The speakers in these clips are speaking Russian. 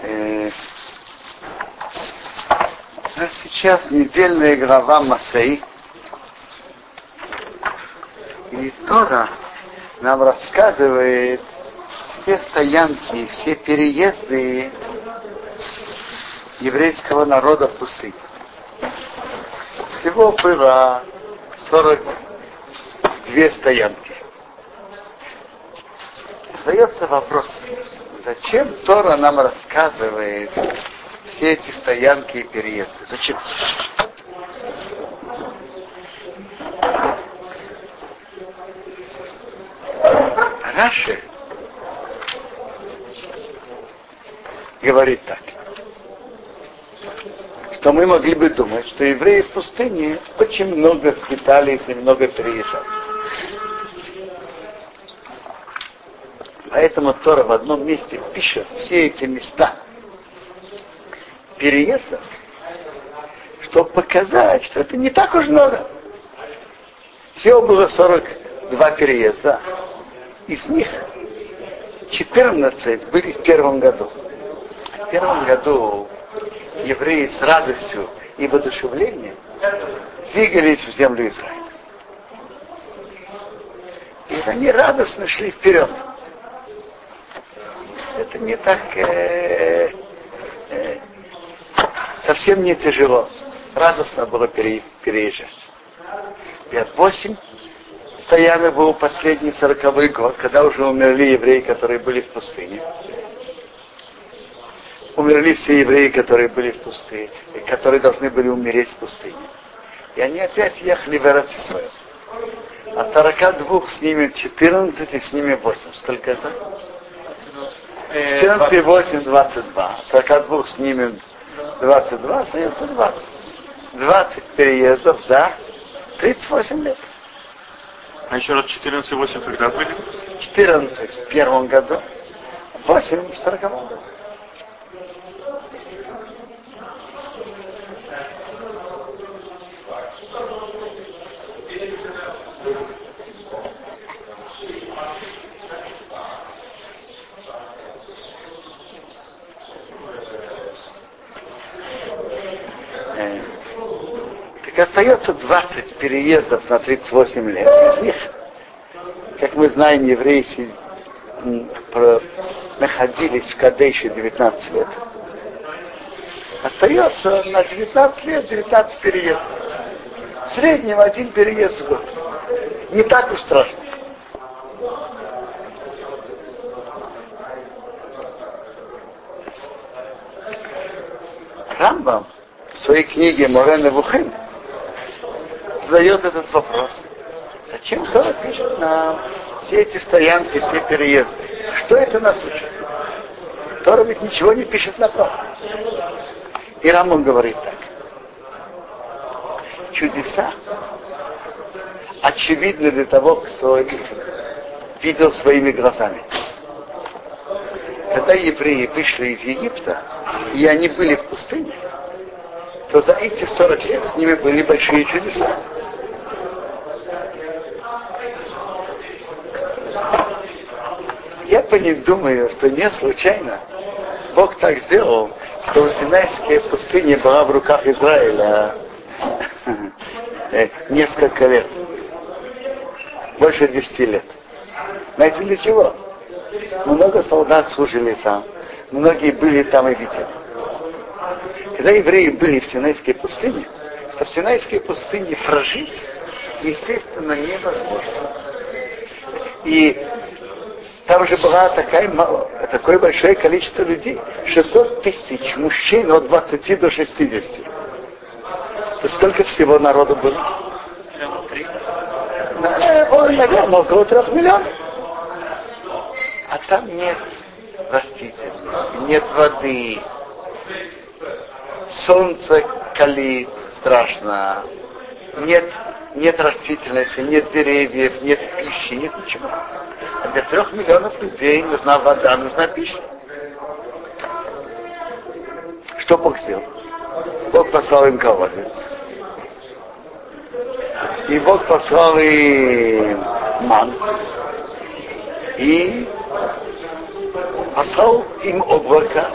Э, сейчас недельная глава Масей. И Тора нам рассказывает все стоянки, все переезды еврейского народа в пустыне. Всего было 42 стоянки. Задается вопрос, зачем Тора нам рассказывает все эти стоянки и переезды? Зачем? Раши говорит так, что мы могли бы думать, что евреи в пустыне очень много скитались и много переезжали. Поэтому Тора в одном месте пишет все эти места переездов, чтобы показать, что это не так уж много. Всего было 42 переезда. Из них 14 были в первом году. В первом году евреи с радостью и воодушевлением двигались в землю Израиля. И они радостно шли вперед. Это не так э, э, совсем не тяжело. Радостно было пере, переезжать. 5-8 стоянок был последний сороковой год, когда уже умерли евреи, которые были в пустыне умерли все евреи, которые были в пустыне, которые должны были умереть в пустыне. И они опять ехали в Эрацисой. А 42 снимем 14 и снимем 8. Сколько это? 14 и 8, 22. 42 снимем 22, остается 20. 20 переездов за 38 лет. А еще раз 14 и 8 когда были? 14 в первом году, 8 в 40 году. Остается 20 переездов на 38 лет. Из них, как мы знаем, евреи находились в Кадейше 19 лет. Остается на 19 лет 19 переездов. В среднем один переезд в год. Не так уж страшно. Рамбам в своей книге Морена Вухин задает этот вопрос. Зачем Тора пишет нам все эти стоянки, все переезды? Что это нас учит? Тора ведь ничего не пишет на то. И Рамон говорит так. Чудеса очевидны для того, кто их видел своими глазами. Когда евреи вышли из Египта, и они были в пустыне, то за эти 40 лет с ними были большие чудеса. Я по ним думаю, что не случайно Бог так сделал, что Синайская пустыня была в руках Израиля э, несколько лет. Больше десяти лет. Знаете для чего? Много солдат служили там. Многие были там и видели. Когда евреи были в Синайской пустыне, то в Синайской пустыне прожить, естественно, невозможно. И там же была такая, такое большое количество людей. 600 тысяч мужчин от 20 до 60. То сколько всего народу было? Наверное, около трех миллионов. А там нет растительности, нет воды. Солнце калит страшно. Нет, нет растительности, нет деревьев, нет пищи, нет ничего. А для трех миллионов людей нужна вода, нужна пища. Что Бог сделал? Бог послал им колодец. И Бог послал им ман. И послал им облако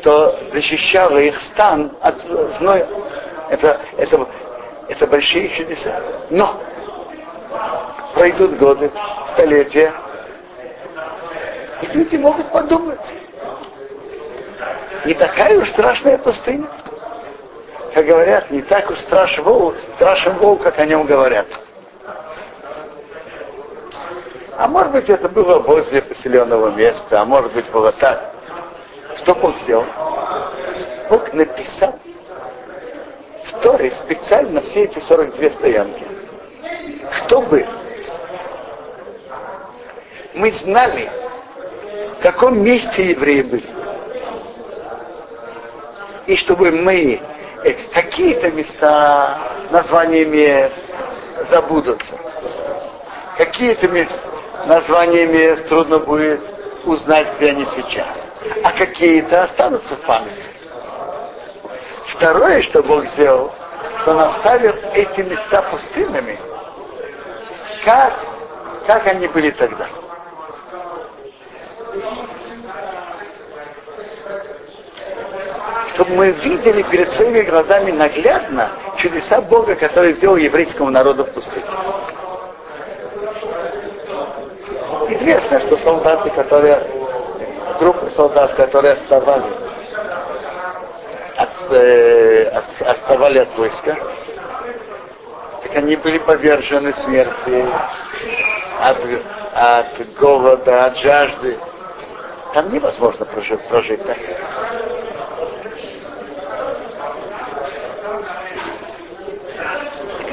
что защищало их стан от зноя. Это, это, это большие чудеса. Но пройдут годы, столетия, и люди могут подумать, не такая уж страшная пустыня. Как говорят, не так уж страшен волк, страшен волк, как о нем говорят. А может быть, это было возле поселенного места, а может быть, было так. Что Бог сделал? Бог написал Торе специально все эти 42 стоянки, чтобы мы знали, в каком месте евреи были. И чтобы мы какие-то места, названия мест забудутся. Какие-то места, названия мест трудно будет узнать, где они сейчас. А какие-то останутся в памяти. Второе, что Бог сделал, что он оставил эти места пустынными, как, как они были тогда. Чтобы мы видели перед своими глазами наглядно чудеса Бога, которые сделал еврейскому народу в пустыне. Известно, что солдаты, которые, группы солдат, которые оставались э, от, отставали от войска, так они были повержены смерти от, от голода, от жажды. Там невозможно прожить, прожить так.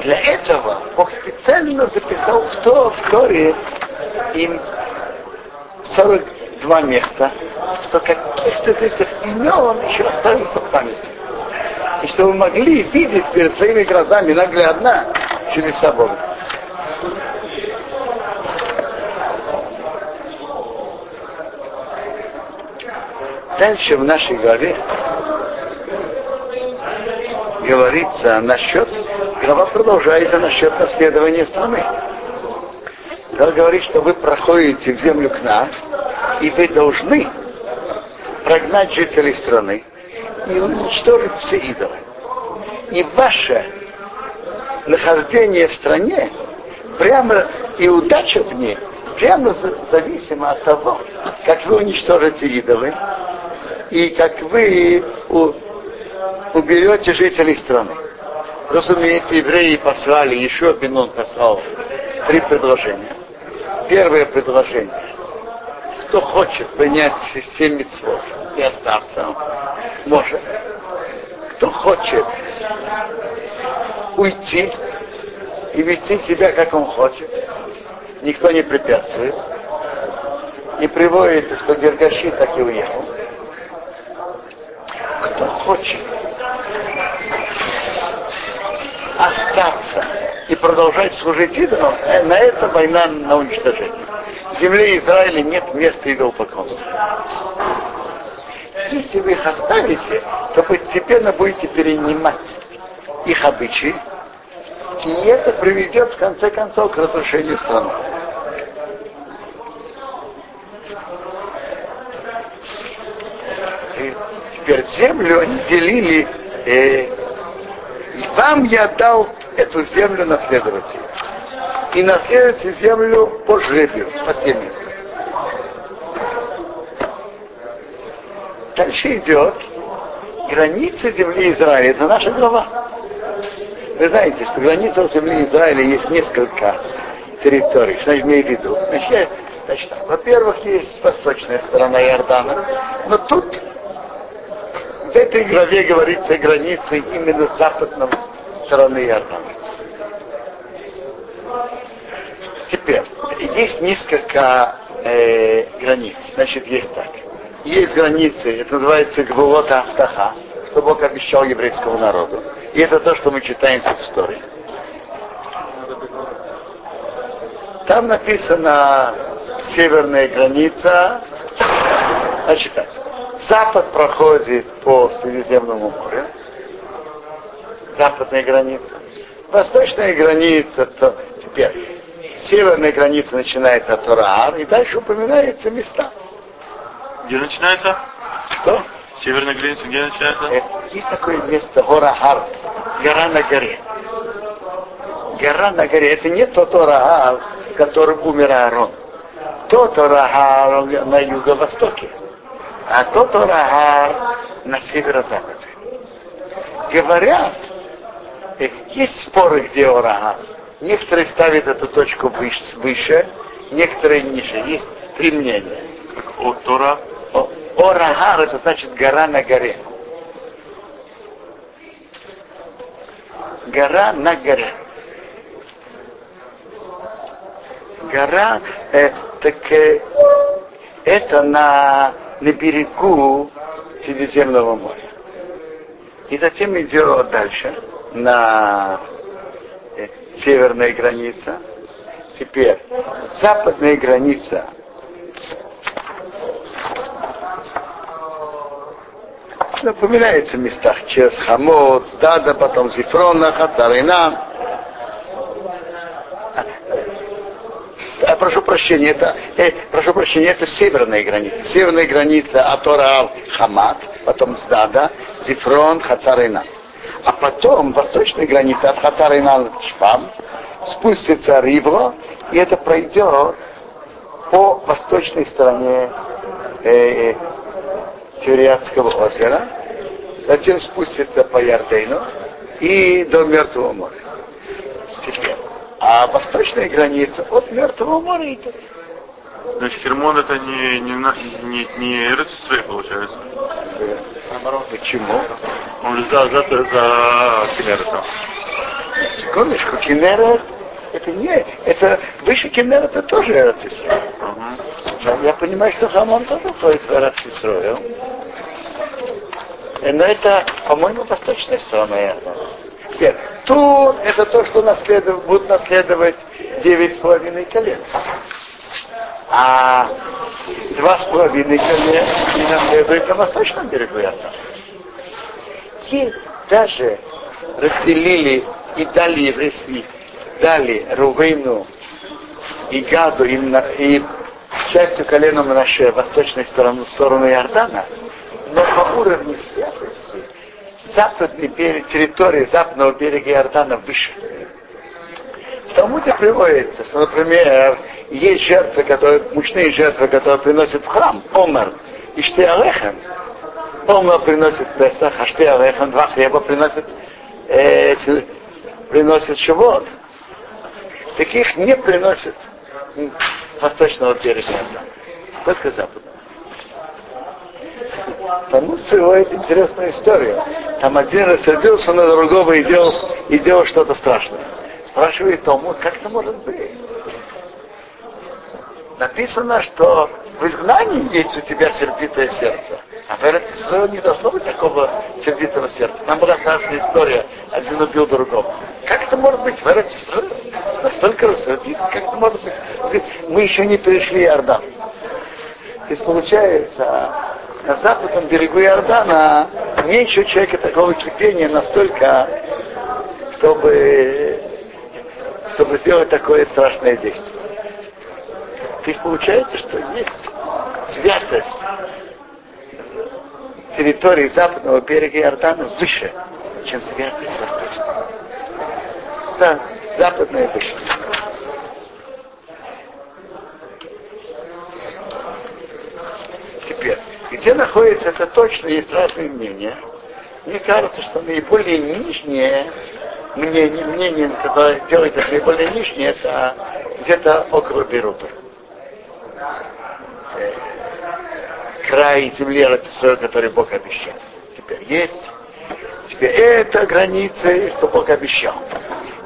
Для этого Бог специально записал в, то, в Торе им 42 места, что каких-то из этих имен еще останутся в памяти. И что вы могли видеть перед своими глазами наглядно чудеса Бога. Дальше в нашей главе говорится насчет, глава продолжается насчет наследования страны. Она говорит, что вы проходите в землю к нам, и вы должны прогнать жителей страны и уничтожить все идолы. И ваше нахождение в стране прямо и удача в ней прямо зависимо от того, как вы уничтожите идолы и как вы уберете жителей страны. Разумеете, евреи послали, еще Бенон послал три предложения. Первое предложение. Кто хочет принять семь митцвот и остаться, может. Кто хочет уйти и вести себя, как он хочет, никто не препятствует. Не приводит, что Гергаши так и уехал. Кто хочет остаться и продолжать служить идолам, э, на это война на уничтожение. В земле Израиля нет места идолопоклонства. Если вы их оставите, то постепенно будете перенимать их обычаи, и это приведет в конце концов к разрушению страны. И теперь землю они делили, э, и вам я дал эту землю наследовать И наследуйте землю по жребию, по семье. Дальше идет граница земли Израиля. Это наша глава. Вы знаете, что граница земли Израиля есть несколько территорий. Что имею в виду? Значит, значит во-первых, есть восточная сторона Иордана, но тут в этой главе говорится границы именно западной стороны Иордана. Теперь, есть несколько э, границ. Значит, есть так. Есть границы, это называется Гвулота Автаха, что Бог обещал еврейскому народу. И это то, что мы читаем в истории. Там написано северная граница. Значит так. Запад проходит по Средиземному морю. Западная граница. Восточная граница, то теперь северная граница начинается от Тураар, и дальше упоминаются места. Где начинается? Что? Северная граница где начинается? Э, Есть такое место, гора Хар, гора на горе. Гора на горе, это не тот Орагар, в котором умер Аарон. Тот Орагар на юго-востоке, а тот Орагар на северо-западе. Говорят, э, есть споры, где Орагар. Некоторые ставят эту точку выше, некоторые ниже. Есть три мнения. Как от Тора. О- Орагар это значит гора на горе. Гора на горе. Гора, э, так э, это на, на берегу Средиземного моря. И затем идет дальше на северная граница. Теперь западная граница напоминается в местах Чес, Хамот, Дада, потом Зифрона, Хацарина. А, прошу прощения, это, э, прошу прощения, это северная граница. Северная граница Атора Хамат, потом Сдада, Зифрон, Хацарина. А потом восточная граница от Хацарина Швам спустится Ривро, и это пройдет по восточной стороне э, Тириатского озера, затем спустится по Ярдейну и до Мертвого моря. Теперь. А восточная граница от Мертвого моря идет. Значит, Хермон это не, не, не, не Эрцисрей, получается. Э, Наоборот, почему? Он же за, за, за Кенеретом. Секундочку, Кенерет, это не, это выше Кенерета тоже Эрцисрой. Угу. Я понимаю, что Хамон тоже входит в Эрцисрою. Но это, по-моему, восточная сторона Иордана. Теперь, Тур – это то, что наследуют, будут наследовать девять с половиной колен. А два с половиной наследуют на восточном берегу Иордана. И даже разделили и дали еврейский, дали Рувейну и Гаду и, и частью колена Мнаше восточной сторону, сторону Иордана, но по уровню святости западный берег, территория западного берега Иордана выше. В Талмуде приводится, что, например, есть жертвы, которые, мучные жертвы, которые приносят в храм, Омар и Штеалехем. Омар приносит Песах, а Штеалехем, два хлеба приносит, э, приносит Шивот. Таких не приносят м, восточного берега только западного. Талмуд приводит интересную историю. Там один рассердился на другого и делал, и делал что-то страшное. Спрашивает Талмуд, как это может быть? Написано, что в изгнании есть у тебя сердитое сердце. А в Эрцисрое не должно быть такого сердитого сердца. Там была страшная история. Один убил другого. Как это может быть в Эрцисрое? Настолько рассердиться, как это может быть? Мы еще не перешли Иордан. То есть получается, на западном берегу Иордана меньше человека такого кипения настолько, чтобы, чтобы сделать такое страшное действие. То есть получается, что есть святость территории западного берега Иордана выше, чем святость восточного. Да, западная выше. Теперь, где находится это точно, есть разные мнения. Мне кажется, что наиболее нижнее мнение, мнение которое делает это наиболее нижнее, это где-то около Берута. Э, край земли Ратисроя, который Бог обещал. Теперь есть. Теперь это границы, что Бог обещал.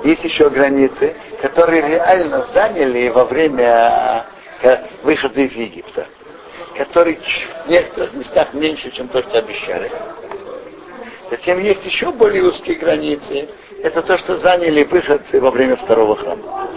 Есть еще границы, которые реально заняли во время э, выхода из Египта которые в некоторых местах меньше, чем то, что обещали. Затем есть еще более узкие границы. Это то, что заняли выходцы во время второго храма.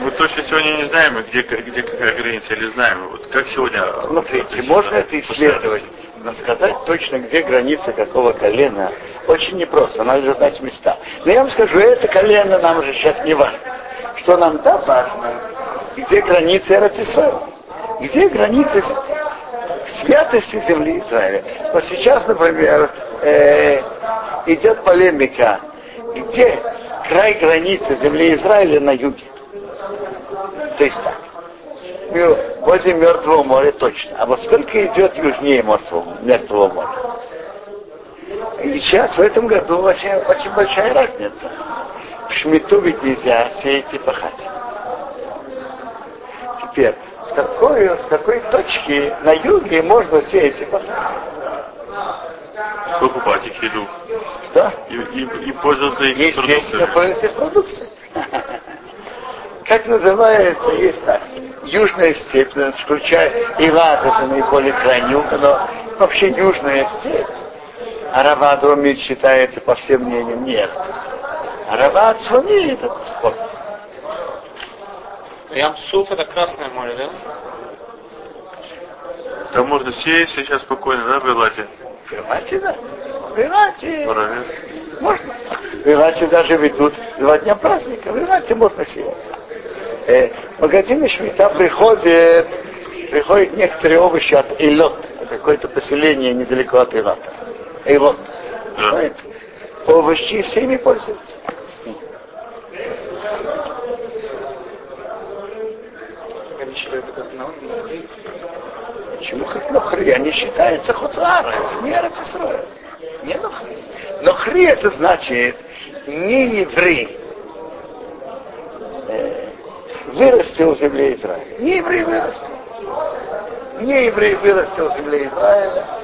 Мы точно сегодня не знаем, где, где какая граница, или знаем. Вот как сегодня... Смотрите, можно это исследовать. Но сказать точно, где граница какого колена, очень непросто. Надо же знать места. Но я вам скажу, это колено нам уже сейчас не важно. Что нам да важно, где границы Эрцисраила. Где границы святости земли Израиля. Вот сейчас, например, э, идет полемика, где край границы земли Израиля на юге. То есть так. Ну, возле Мертвого моря точно. А вот сколько идет южнее Мертвого, Мертвого моря? И сейчас в этом году очень, очень большая разница. В Шмиту ведь нельзя сеять и пахать. Теперь, с какой, с какой точки на юге можно сеять и пахать? Покупать их еду. Что? И, и, и пользоваться их Естественно, пользоваться продукцией. Как называется, есть так. Южная степь, включая Ирак, это наиболее крайний угол, но вообще южная степь. Аравадромит считается, по всем мнениям, не Арават Цфани это спор. Ямсуф это Красное море, да? Там можно сеять сейчас спокойно, да, в Элате? В Элате, да. В Элате. Можно. В Элате даже ведут два дня праздника. В Элате можно сеять. Э, магазины Шмита приходят, приходят некоторые овощи от Эйлот. Это какое-то поселение недалеко от Элата. Эйлот. Да. Овощи всеми пользуются. Они считаются как нахри. Почему как нохри? Они считаются хуцара, это не Арасисроя. Не нохри. Нохри это значит не еврей. Э, вырастил в земле Израиля. Не еврей вырастил. Не еврей вырастил в земле Израиля.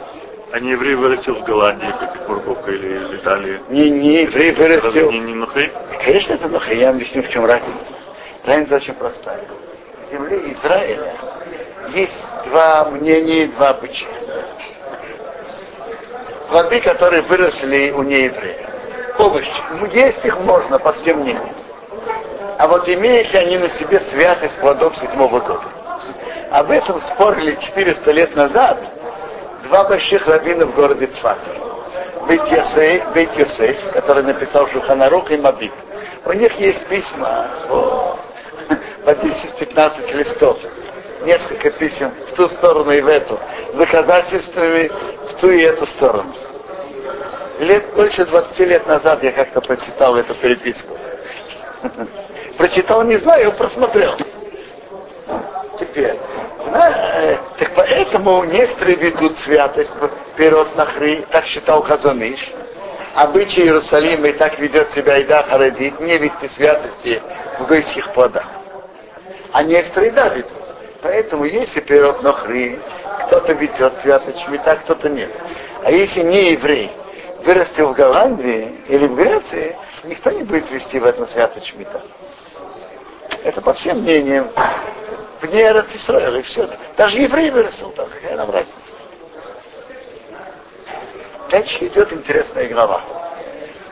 А не еврей вырастил в Голландии, как и Бурбовка или в Италии? Не, не еврей вырастил. Разве не, не нухри? Конечно, это нухри. Я объясню, в чем разница. Разница очень простая. В земле Израиля есть два мнения и два обычая. Плоды, которые выросли у нееврея. Овощи. Есть их можно, по всем мнениям. А вот имеют ли они на себе святость плодов седьмого года? Об этом спорили 400 лет назад два больших раввина в городе Цфате. Бейт Йосеф, Бейт Йосеф, который написал Шуханарух и Мабит. У них есть письма по, по 10-15 листов. Несколько писем в ту сторону и в эту. Доказательствами в ту и эту сторону. Лет, больше 20 лет назад я как-то прочитал эту переписку. Прочитал, не знаю, просмотрел. Теперь, э, так поэтому некоторые ведут святость вперед на хри, так считал Хазаныш. Обычай Иерусалима и так ведет себя Ида Харадит, не вести святости в гойских плодах. А некоторые да ведут. Поэтому если пирот нохри, кто-то ведет святость шмита, кто-то нет. А если не еврей вырастил в Голландии или в Греции, никто не будет вести в этом святость шмита. Это по всем мнениям вне Эрцисраэля, и все. Даже еврей вырастил там, какая нам разница. Дальше идет интересная глава.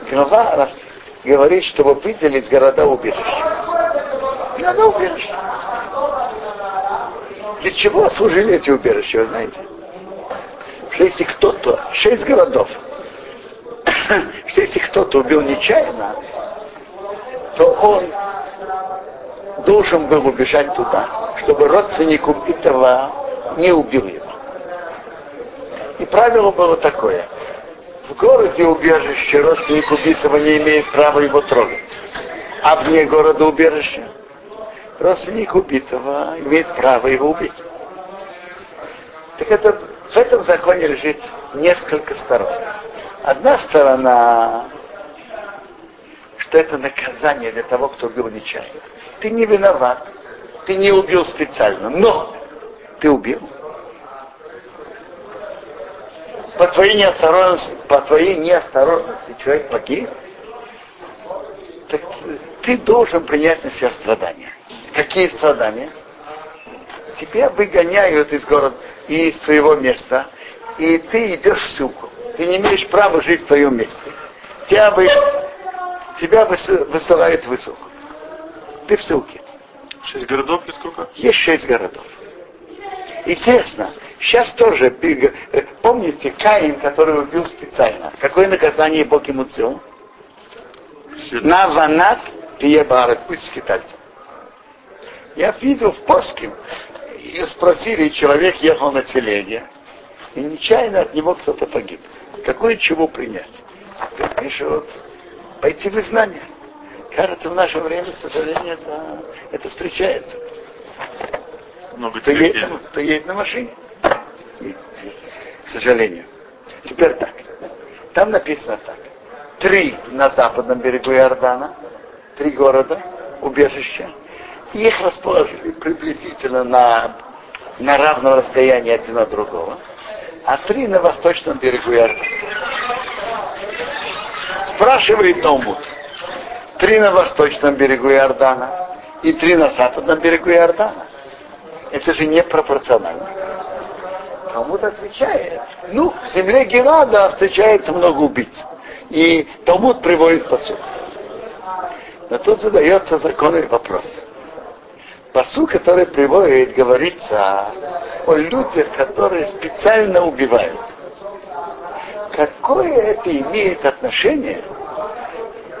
Глава говорит, чтобы выделить города убежища. Города убежища. Для чего служили эти убежища, вы знаете? Что если кто-то, шесть городов, что если кто-то убил нечаянно, то он должен был убежать туда, чтобы родственник убитого не убил его. И правило было такое. В городе убежище родственник убитого не имеет права его трогать. А вне города убежища родственник убитого имеет право его убить. Так это, в этом законе лежит несколько сторон. Одна сторона, что это наказание для того, кто убил нечаянно. Ты не виноват, ты не убил специально, но ты убил. По твоей неосторожности, по твоей неосторожности человек погиб, так ты должен принять на себя страдания. Какие страдания? Тебя выгоняют из города и из своего места, и ты идешь в ссылку. Ты не имеешь права жить в твоем месте. Тебя, вы, тебя высылают в ссылку. Ты в ссылке. Шесть городов или сколько? Есть шесть городов. Интересно, Сейчас тоже, э, помните, Каин, который убил специально. Какое наказание Бог ему сделал? На ванат пиебарат, пусть скитальца. Я видел в Паске, и спросили, человек ехал на телеге, и нечаянно от него кто-то погиб. Какое чего принять? Пишет, пойти в изгнание. Кажется, в наше время, к сожалению, это, это встречается. Много кто, едет, кто едет на машине. К сожалению. Теперь так. Там написано так. Три на западном берегу Иордана, три города, убежища. Их расположили приблизительно на, на равном расстоянии один от другого. А три на восточном берегу Иордана. Спрашивает Талмуд. Три на восточном берегу Иордана и три на западном берегу Иордана. Это же непропорционально. Талмуд отвечает, ну, в земле Гелада встречается много убийц. И Талмуд приводит посуд. Но тут задается законный вопрос. Посу, который приводит, говорится о людях, которые специально убивают. Какое это имеет отношение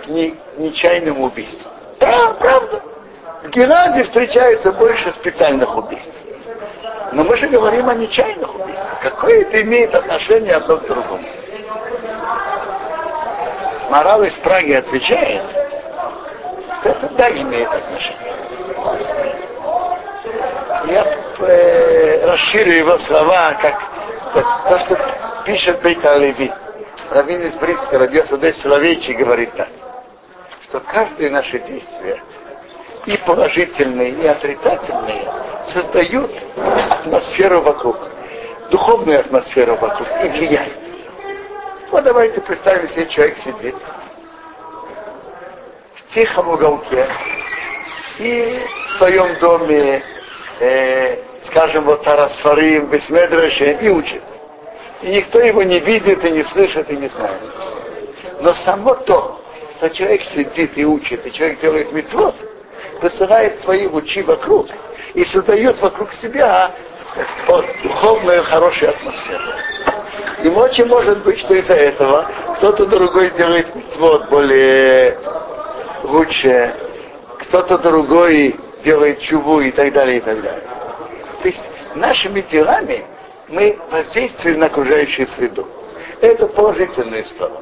к нечаянному убийству? Да, правда. В Генаде встречается больше специальных убийств. Но мы же говорим о нечаянных убийствах. Какое это имеет отношение одно к другому? Морал из Праги отвечает, что это да имеет отношение. Я э, расширю его слова, как, как то, что пишет Бейта Леви. Равин из Бритска, родился Дэй Соловейчий, говорит так, что каждое наше действие – и положительные, и отрицательные, создают атмосферу вокруг, духовную атмосферу вокруг и влияют. Вот давайте представим себе, человек сидит в тихом уголке и в своем доме, э, скажем, вот Сарасфарим, Бесмедраше, и учит. И никто его не видит, и не слышит, и не знает. Но само то, что человек сидит и учит, и человек делает мецвод, посылает свои лучи вокруг и создает вокруг себя вот, духовную хорошую атмосферу. И очень может быть, что из-за этого кто-то другой делает вот более лучше, кто-то другой делает чуву и так далее, и так далее. То есть нашими делами мы воздействуем на окружающую среду. Это положительная сторона.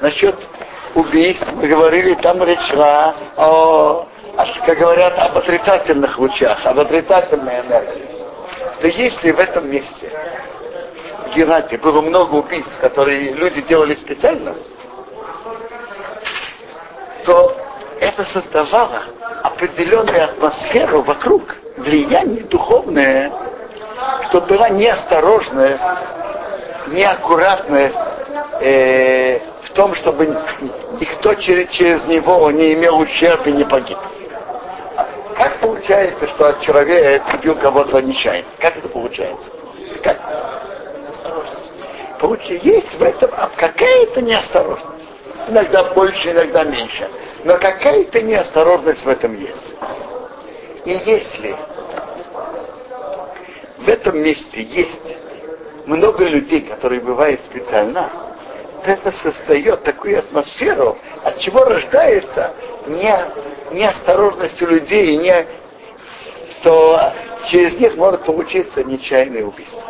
Насчет убийств мы говорили, там речь шла о как говорят, об отрицательных лучах, об отрицательной энергии, то если в этом месте, в Геннадии, было много убийств, которые люди делали специально, то это создавало определенную атмосферу вокруг, влияние духовное, что была неосторожность, неаккуратность, э, том, чтобы никто через, через него не имел ущерб и не погиб. Как получается, что человек убил кого-то нечаянно? Как это получается? Как? Осторожность. Есть в этом какая-то неосторожность. Иногда больше, иногда меньше. Но какая-то неосторожность в этом есть. И если в этом месте есть много людей, которые бывают специально, это создает такую атмосферу, от чего рождается не неосторожность у людей, не, то через них может получиться нечаянное убийство.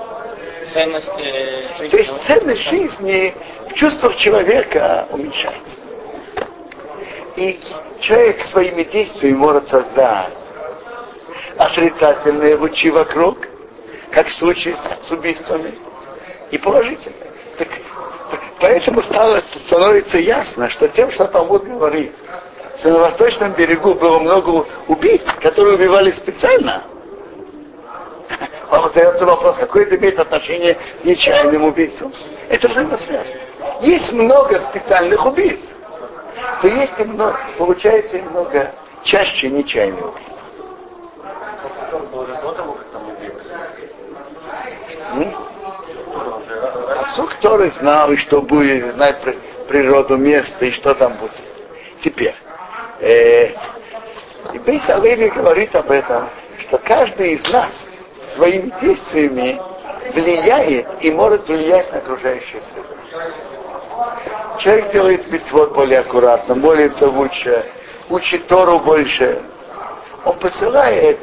Ценность жизни. То есть ценность жизни в чувствах человека уменьшается. И человек своими действиями может создать отрицательные лучи вокруг, как в случае с убийствами, и положительные. Поэтому стало, становится ясно, что тем, что Талмуд говорит, что на восточном берегу было много убийц, которые убивали специально. Вам задается вопрос, какое это имеет отношение к нечаянным убийцам? Это взаимосвязано. Есть много специальных убийц, то есть и много, получается и много чаще нечаянных убийств. Сук, который знал, и что будет, знает природу места, и что там будет. Теперь, Э, и Бейс Алеви говорит об этом, что каждый из нас своими действиями влияет и может влиять на окружающую среду. Человек делает митцвот более аккуратно, молится лучше, учит Тору больше. Он посылает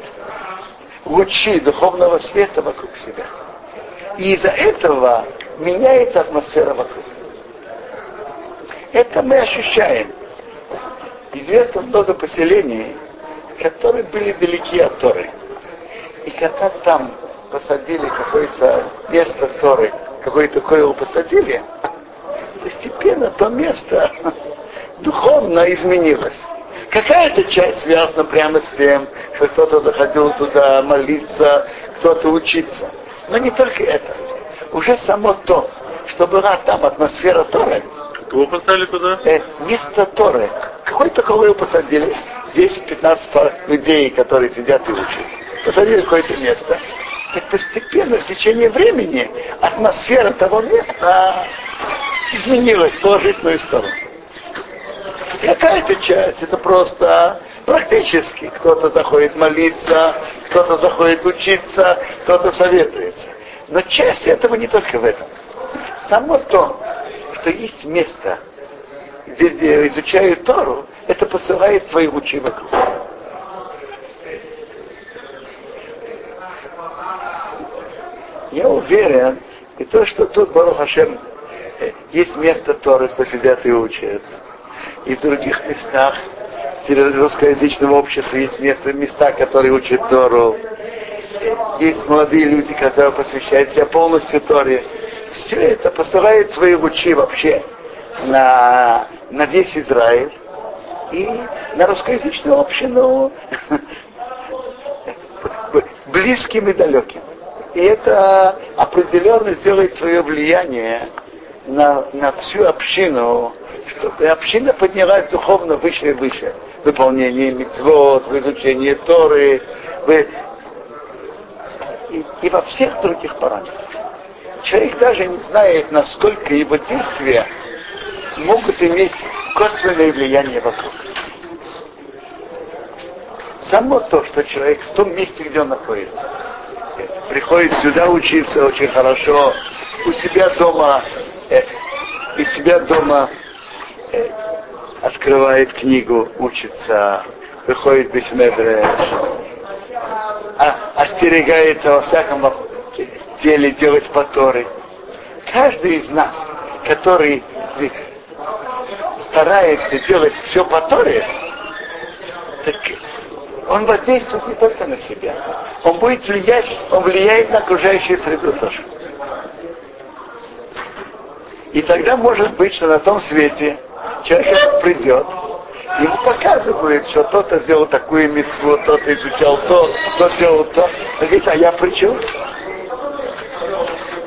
лучи духовного света вокруг себя. И из-за этого меняется атмосфера вокруг. Это мы ощущаем. Известно много поселений, которые были далеки от Торы. И когда там посадили какое-то место Торы, какое-то койл посадили, постепенно то место духовно изменилось. Какая-то часть связана прямо с тем, что кто-то заходил туда молиться, кто-то учиться. Но не только это. Уже само то, что была там атмосфера Торы. Кого поставили туда? Э, место Торы. Какой-то кого посадили. 10-15 людей, которые сидят и учат. Посадили какое-то место. И постепенно, в течение времени, атмосфера того места изменилась в положительную сторону. Какая-то часть, это просто практически. Кто-то заходит молиться, кто-то заходит учиться, кто-то советуется. Но часть этого не только в этом. Само то, что есть место, где изучают Тору, это посылает свои лучи вокруг. Я уверен, и то, что тут Барух Хашем э, есть место Торы, кто сидят и учат. И в других местах среди русскоязычного общества есть места, места, которые учат Тору. Есть молодые люди, которые посвящают себя полностью Торе. Все это посылает свои лучи вообще на, на весь Израиль и на русскоязычную общину близким и далеким. И это определенно сделает свое влияние на, на всю общину, чтобы община поднялась духовно выше и выше. В выполнении мецвод, в изучении Торы, в, и, и во всех других параметрах. Человек даже не знает, насколько его действия могут иметь косвенное влияние вокруг. Само то, что человек в том месте, где он находится, приходит сюда учиться очень хорошо, у себя дома, э, у себя дома э, открывает книгу, учится, выходит без медреш, а, остерегается во всяком деле делать поторы. Каждый из нас, который старается делать все по Торе, так он воздействует не только на себя. Он будет влиять, он влияет на окружающую среду тоже. И тогда может быть, что на том свете человек придет, ему показывают, что кто-то сделал такую мецву, кто-то изучал то, кто делал то. Он говорит, а я при чем?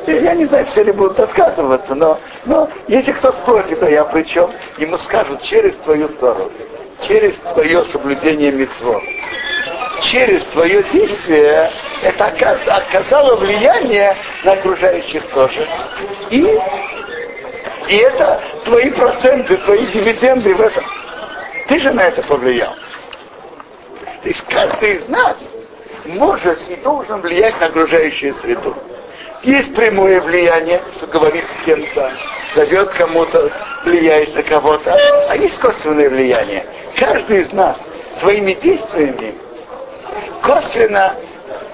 Я не знаю, все ли будут отказываться, но, но если кто спросит, а я при чем, ему скажут через твою Тору, через твое соблюдение мецвод через твое действие это оказало влияние на окружающих тоже. И, и это твои проценты, твои дивиденды в этом. Ты же на это повлиял. То есть каждый из нас может и должен влиять на окружающую среду. Есть прямое влияние, что говорит с кем-то, зовет кому-то, влияет на кого-то, а есть косвенное влияние. Каждый из нас своими действиями косвенно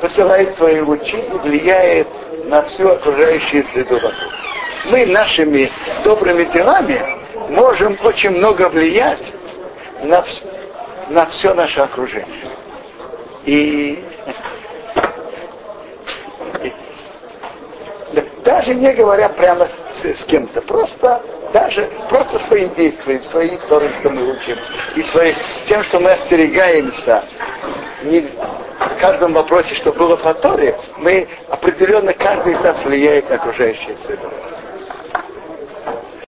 посылает свои лучи и влияет на всю окружающую среду вокруг. Мы нашими добрыми делами можем очень много влиять на, на все наше окружение. И, даже не говоря прямо с, с кем-то, просто даже просто своим действием, своим, то, что мы учим, и своим, тем, что мы остерегаемся не, в каждом вопросе, что было по Торе, мы определенно, каждый из нас влияет на окружающую среду.